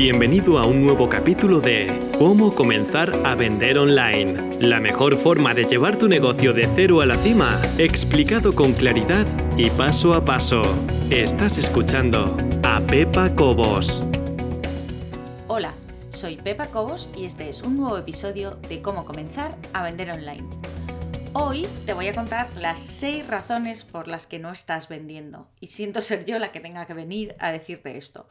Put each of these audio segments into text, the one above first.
Bienvenido a un nuevo capítulo de Cómo comenzar a vender online. La mejor forma de llevar tu negocio de cero a la cima, explicado con claridad y paso a paso. Estás escuchando a Pepa Cobos. Hola, soy Pepa Cobos y este es un nuevo episodio de Cómo comenzar a vender online. Hoy te voy a contar las 6 razones por las que no estás vendiendo y siento ser yo la que tenga que venir a decirte esto.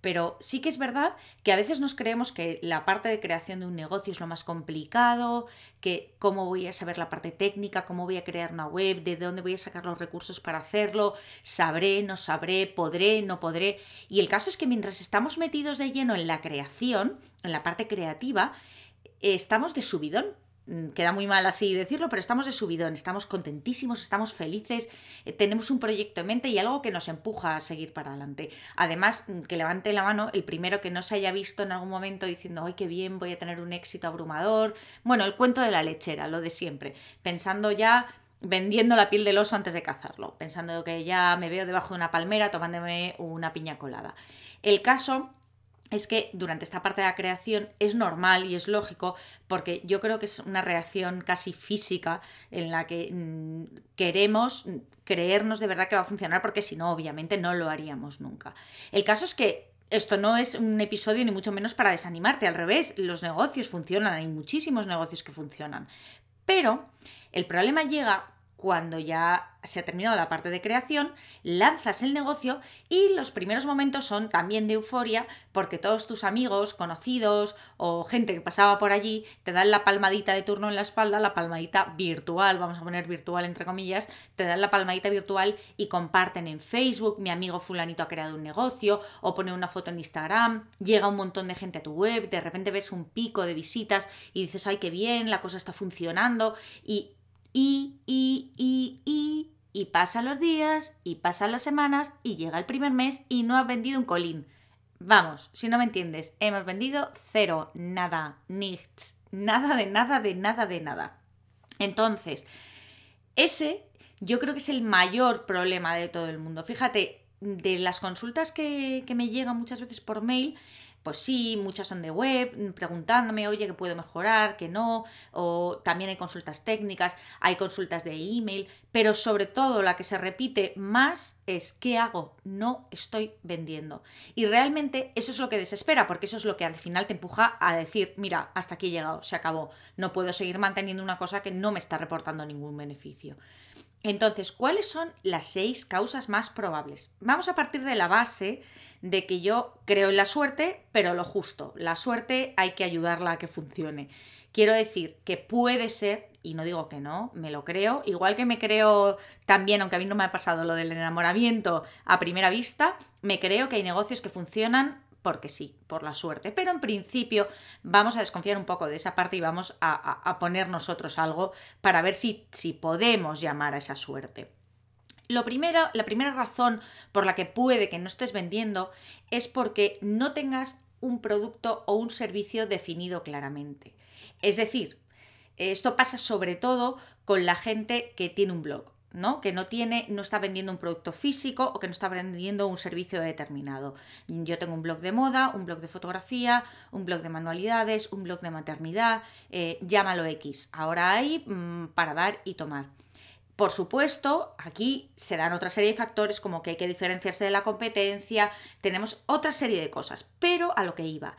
Pero sí que es verdad que a veces nos creemos que la parte de creación de un negocio es lo más complicado, que cómo voy a saber la parte técnica, cómo voy a crear una web, de dónde voy a sacar los recursos para hacerlo, sabré, no sabré, podré, no podré. Y el caso es que mientras estamos metidos de lleno en la creación, en la parte creativa, estamos de subidón queda muy mal así decirlo, pero estamos de subidón, estamos contentísimos, estamos felices, eh, tenemos un proyecto en mente y algo que nos empuja a seguir para adelante. Además, mm, que levante la mano el primero que no se haya visto en algún momento diciendo, ay, qué bien, voy a tener un éxito abrumador. Bueno, el cuento de la lechera, lo de siempre, pensando ya vendiendo la piel del oso antes de cazarlo, pensando que ya me veo debajo de una palmera tomándome una piña colada. El caso es que durante esta parte de la creación es normal y es lógico porque yo creo que es una reacción casi física en la que mm, queremos creernos de verdad que va a funcionar porque si no obviamente no lo haríamos nunca. El caso es que esto no es un episodio ni mucho menos para desanimarte, al revés, los negocios funcionan, hay muchísimos negocios que funcionan, pero el problema llega cuando ya se ha terminado la parte de creación, lanzas el negocio y los primeros momentos son también de euforia porque todos tus amigos, conocidos o gente que pasaba por allí te dan la palmadita de turno en la espalda, la palmadita virtual, vamos a poner virtual entre comillas, te dan la palmadita virtual y comparten en Facebook, mi amigo fulanito ha creado un negocio o pone una foto en Instagram, llega un montón de gente a tu web, de repente ves un pico de visitas y dices, ay, qué bien, la cosa está funcionando y y, y, y, y, y pasan los días, y pasan las semanas, y llega el primer mes y no has vendido un colín. Vamos, si no me entiendes, hemos vendido cero, nada, nichts, nada de nada, de nada, de nada. Entonces, ese yo creo que es el mayor problema de todo el mundo. Fíjate, de las consultas que, que me llegan muchas veces por mail, pues sí, muchas son de web, mm, preguntándome, oye, ¿qué puedo mejorar? ¿Qué no? O también hay consultas técnicas, hay consultas de email, pero sobre todo la que se repite más es ¿qué hago? No estoy vendiendo. Y realmente eso es lo que desespera, porque eso es lo que al final te empuja a decir, mira, hasta aquí he llegado, se acabó, no puedo seguir manteniendo una cosa que no me está reportando ningún beneficio. Entonces, ¿cuáles son las seis causas más probables? Vamos a partir de la base de que yo creo en la suerte, pero lo justo. La suerte hay que ayudarla a que funcione. Quiero decir que puede ser, y no digo que no, me lo creo, igual que me creo también, aunque a mí no me ha pasado lo del enamoramiento a primera vista, me creo que hay negocios que funcionan porque sí, por la suerte. Pero en principio vamos a desconfiar un poco de esa parte y vamos a, poner nosotros algo para ver si, si podemos llamar a esa suerte. Lo la primera razón por la que puede que no estés vendiendo es porque no tengas un producto o un servicio definido claramente. Es decir, esto pasa sobre todo con la gente que tiene un blog. ¿No? que no tiene, no está vendiendo un producto físico o que no está vendiendo un servicio determinado. Yo tengo un blog de moda, un blog de fotografía, un blog de manualidades, un blog de maternidad, eh, llámalo X. Ahora hay mm, para dar y tomar. Por supuesto, aquí se dan otra serie de factores como que hay que diferenciarse de la competencia, tenemos otra serie de cosas, pero a lo que iba.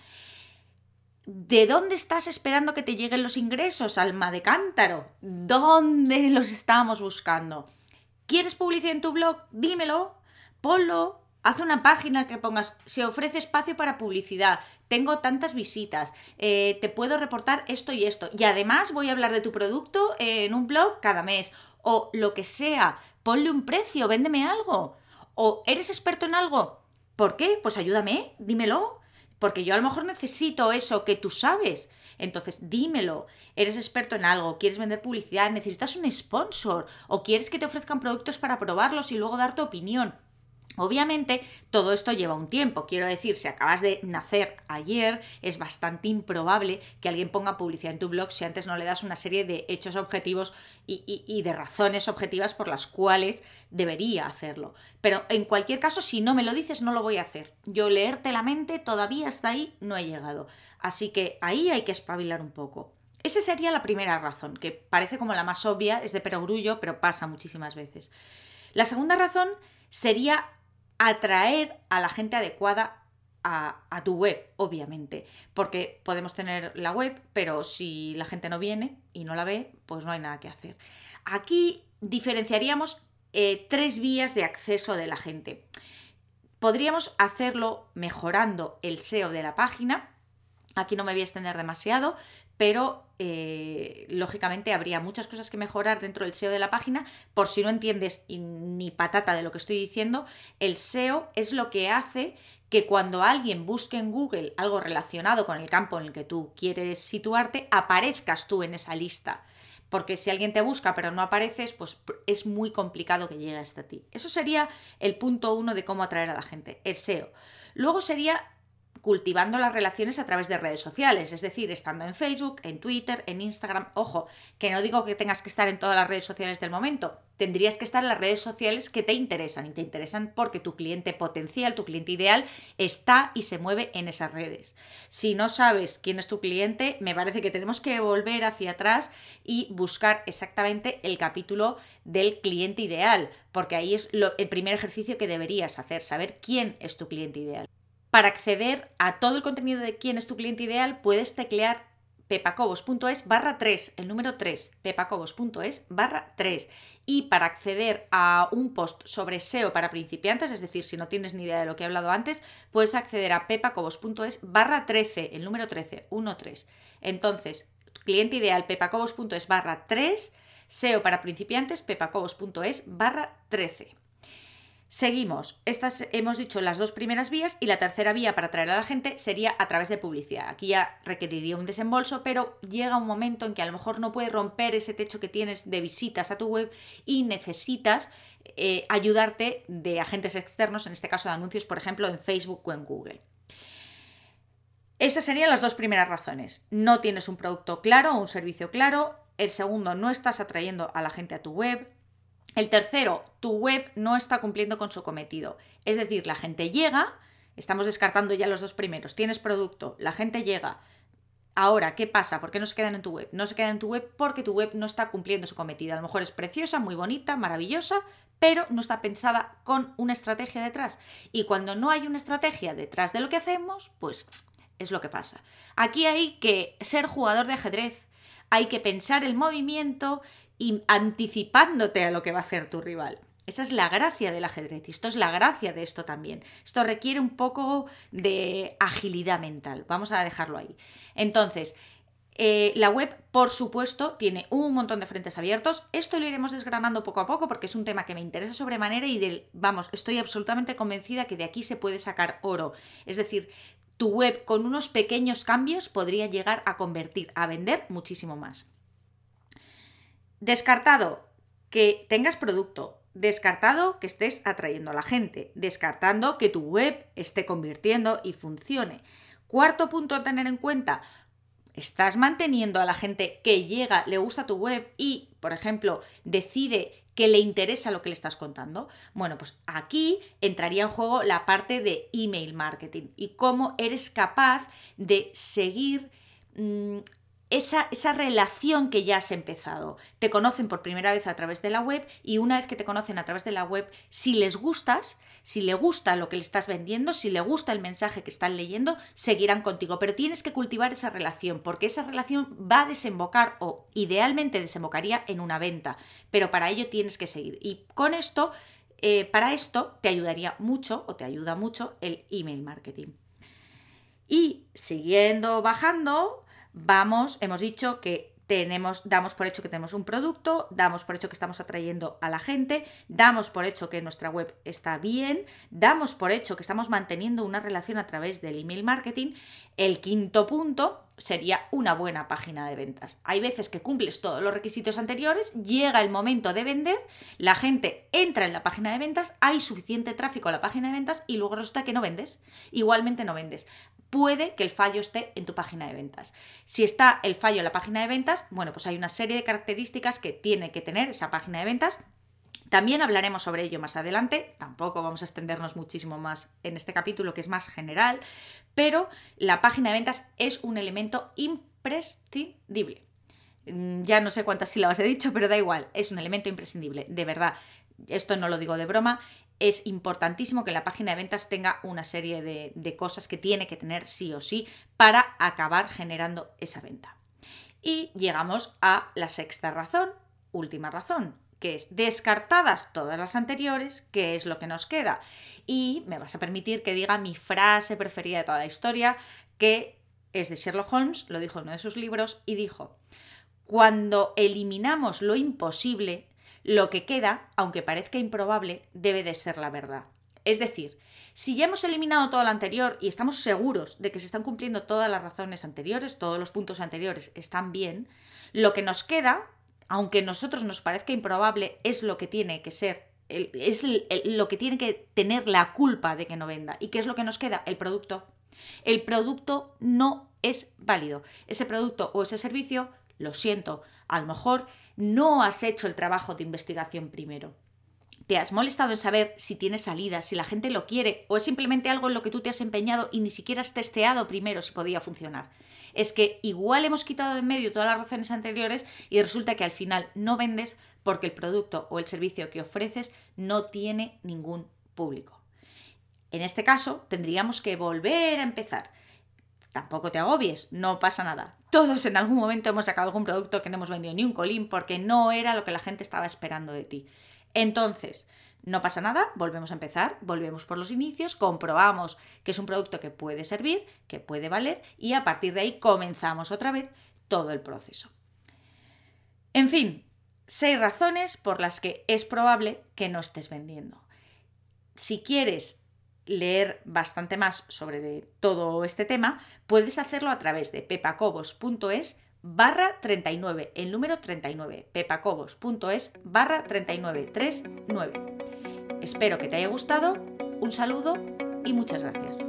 ¿De dónde estás esperando que te lleguen los ingresos, alma de cántaro? ¿Dónde los estamos buscando? ¿Quieres publicidad en tu blog? Dímelo, ponlo, haz una página que pongas, se ofrece espacio para publicidad, tengo tantas visitas, eh, te puedo reportar esto y esto, y además voy a hablar de tu producto en un blog cada mes o lo que sea, ponle un precio, véndeme algo. O eres experto en algo. ¿Por qué? Pues ayúdame, dímelo. Porque yo a lo mejor necesito eso que tú sabes. Entonces, dímelo. Eres experto en algo, quieres vender publicidad, necesitas un sponsor o quieres que te ofrezcan productos para probarlos y luego dar tu opinión. Obviamente, todo esto lleva un tiempo. Quiero decir, si acabas de nacer ayer, es bastante improbable que alguien ponga publicidad en tu blog si antes no le das una serie de hechos objetivos y, de razones objetivas por las cuales debería hacerlo. Pero en cualquier caso, si no me lo dices, no lo voy a hacer. Yo leerte la mente todavía hasta ahí no he llegado. Así que ahí hay que espabilar un poco. Esa sería la primera razón, que parece como la más obvia, es de perogrullo, pero pasa muchísimas veces. La segunda razón sería atraer a la gente adecuada a, tu web, obviamente, porque podemos tener la web, pero si la gente no viene y no la ve, pues no hay nada que hacer. Aquí diferenciaríamos eh, tres vías de acceso de la gente. Podríamos hacerlo mejorando el SEO de la página. Aquí no me voy a extender demasiado, pero eh, lógicamente habría muchas cosas que mejorar dentro del SEO de la página. Por si no entiendes ni patata de lo que estoy diciendo, el SEO es lo que hace que cuando alguien busque en Google algo relacionado con el campo en el que tú quieres situarte, aparezcas tú en esa lista. Porque si alguien te busca pero no apareces, pues es muy complicado que llegue hasta ti. Eso sería el punto uno de cómo atraer a la gente, el SEO. Luego sería cultivando las relaciones a través de redes sociales, es decir, estando en Facebook, en Twitter, en Instagram. Ojo, que no digo que tengas que estar en todas las redes sociales del momento, tendrías que estar en las redes sociales que te interesan y te interesan porque tu cliente potencial, tu cliente ideal, está y se mueve en esas redes. Si no sabes quién es tu cliente, me parece que tenemos que volver hacia atrás y buscar exactamente el capítulo del cliente ideal, porque ahí es el primer ejercicio que deberías hacer, saber quién es tu cliente ideal. Para acceder a todo el contenido de quién es tu cliente ideal, puedes teclear pepacobos.es barra 3, el número 3, pepacobos.es barra 3. Y para acceder a un post sobre SEO para principiantes, es decir, si no tienes ni idea de lo que he hablado antes, puedes acceder a pepacobos.es barra 13, el número 13, 13. Entonces, cliente ideal, pepacobos.es barra 3, SEO para principiantes, pepacobos.es barra 13. Seguimos. Estas hemos dicho las dos primeras vías y la tercera vía para atraer a la gente sería a través de publicidad. Aquí ya requeriría un desembolso, pero llega un momento en que a lo mejor no puedes romper ese techo que tienes de visitas a tu web y necesitas eh, ayudarte de agentes externos, en este caso de anuncios, por ejemplo, en Facebook o en Google. Esas serían las dos primeras razones. No tienes un producto claro o un servicio claro. El segundo, no estás atrayendo a la gente a tu web. El tercero, tu web no está cumpliendo con su cometido. Es decir, la gente llega, estamos descartando ya los dos primeros, tienes producto, la gente llega. Ahora, ¿qué pasa? ¿Por qué no se quedan en tu web? No se quedan en tu web porque tu web no está cumpliendo su cometido. A lo mejor es preciosa, muy bonita, maravillosa, pero no está pensada con una estrategia detrás. Y cuando no hay una estrategia detrás de lo que hacemos, pues es lo que pasa. Aquí hay que ser jugador de ajedrez, hay que pensar el movimiento y anticipándote a lo que va a hacer tu rival. Esa es la gracia del ajedrez esto es la gracia de esto también. Esto requiere un poco de agilidad mental. Vamos a dejarlo ahí. Entonces, eh, la web, por supuesto, tiene un montón de frentes abiertos. Esto lo iremos desgranando poco a poco porque es un tema que me interesa sobremanera y del, vamos, estoy absolutamente convencida que de aquí se puede sacar oro. Es decir, tu web con unos pequeños cambios podría llegar a convertir, a vender muchísimo más. Descartado que tengas producto, descartado que estés atrayendo a la gente, descartando que tu web esté convirtiendo y funcione. Cuarto punto a tener en cuenta, estás manteniendo a la gente que llega, le gusta tu web y, por ejemplo, decide que le interesa lo que le estás contando. Bueno, pues aquí entraría en juego la parte de email marketing y cómo eres capaz de seguir mm, esa, relación que ya has empezado. Te conocen por primera vez a través de la web y una vez que te conocen a través de la web, si les gustas, si le gusta lo que le estás vendiendo, si le gusta el mensaje que están leyendo, seguirán contigo. Pero tienes que cultivar esa relación porque esa relación va a desembocar o idealmente desembocaría en una venta. Pero para ello tienes que seguir. Y con esto, eh, para esto te ayudaría mucho o te ayuda mucho el email marketing. Y siguiendo bajando, vamos, hemos dicho que tenemos, damos por hecho que tenemos un producto, damos por hecho que estamos atrayendo a la gente, damos por hecho que nuestra web está bien, damos por hecho que estamos manteniendo una relación a través del email marketing. El quinto punto sería una buena página de ventas. Hay veces que cumples todos los requisitos anteriores, llega el momento de vender, la gente entra en la página de ventas, hay suficiente tráfico a la página de ventas y luego resulta que no vendes. Igualmente no vendes puede que el fallo esté en tu página de ventas. Si está el fallo en la página de ventas, bueno, pues hay una serie de características que tiene que tener esa página de ventas. También hablaremos sobre ello más adelante, tampoco vamos a extendernos muchísimo más en este capítulo que es más general, pero la página de ventas es un elemento imprescindible. Mm, ya no sé cuántas sílabas he dicho, pero da igual, es un elemento imprescindible, de verdad. Esto no lo digo de broma, es importantísimo que la página de ventas tenga una serie de, cosas que tiene que tener sí o sí para acabar generando esa venta. Y llegamos a la sexta razón, última razón, que es descartadas todas las anteriores, ¿qué es lo que nos queda? Y me vas a permitir que diga mi frase preferida de toda la historia, que es de Sherlock Holmes, lo dijo en uno de sus libros, y dijo, cuando eliminamos lo imposible, lo que queda, aunque parezca improbable, debe de ser la verdad. Es decir, si ya hemos eliminado todo lo anterior y estamos seguros de que se están cumpliendo todas las razones anteriores, todos los puntos anteriores están bien, lo que nos queda, aunque a nosotros nos parezca improbable, es lo que tiene que ser, es lo que tiene que tener la culpa de que no venda. ¿Y qué es lo que nos queda? El producto. El producto no es válido. Ese producto o ese servicio, lo siento, a lo mejor no has hecho el trabajo de investigación primero. ¿Te has molestado en saber si tiene salida, si la gente lo quiere o es simplemente algo en lo que tú te has empeñado y ni siquiera has testeado primero si podía funcionar? Es que igual hemos quitado de en medio todas las razones anteriores y resulta que al final no vendes porque el producto o el servicio que ofreces no tiene ningún público. En este caso, tendríamos que volver a empezar. Tampoco te agobies, no pasa nada. Todos en algún momento hemos sacado algún producto que no hemos vendido ni un colín porque no era lo que la gente estaba esperando de ti. Entonces, no pasa nada, volvemos a empezar, volvemos por los inicios, comprobamos que es un producto que puede servir, que puede valer y a partir de ahí comenzamos otra vez todo el proceso. En fin, seis razones por las que es probable que no estés vendiendo. Si quieres leer bastante más sobre todo este tema, puedes hacerlo a través de pepacobos.es barra 39, el número 39, pepacobos.es barra 3939. Espero que te haya gustado, un saludo y muchas gracias.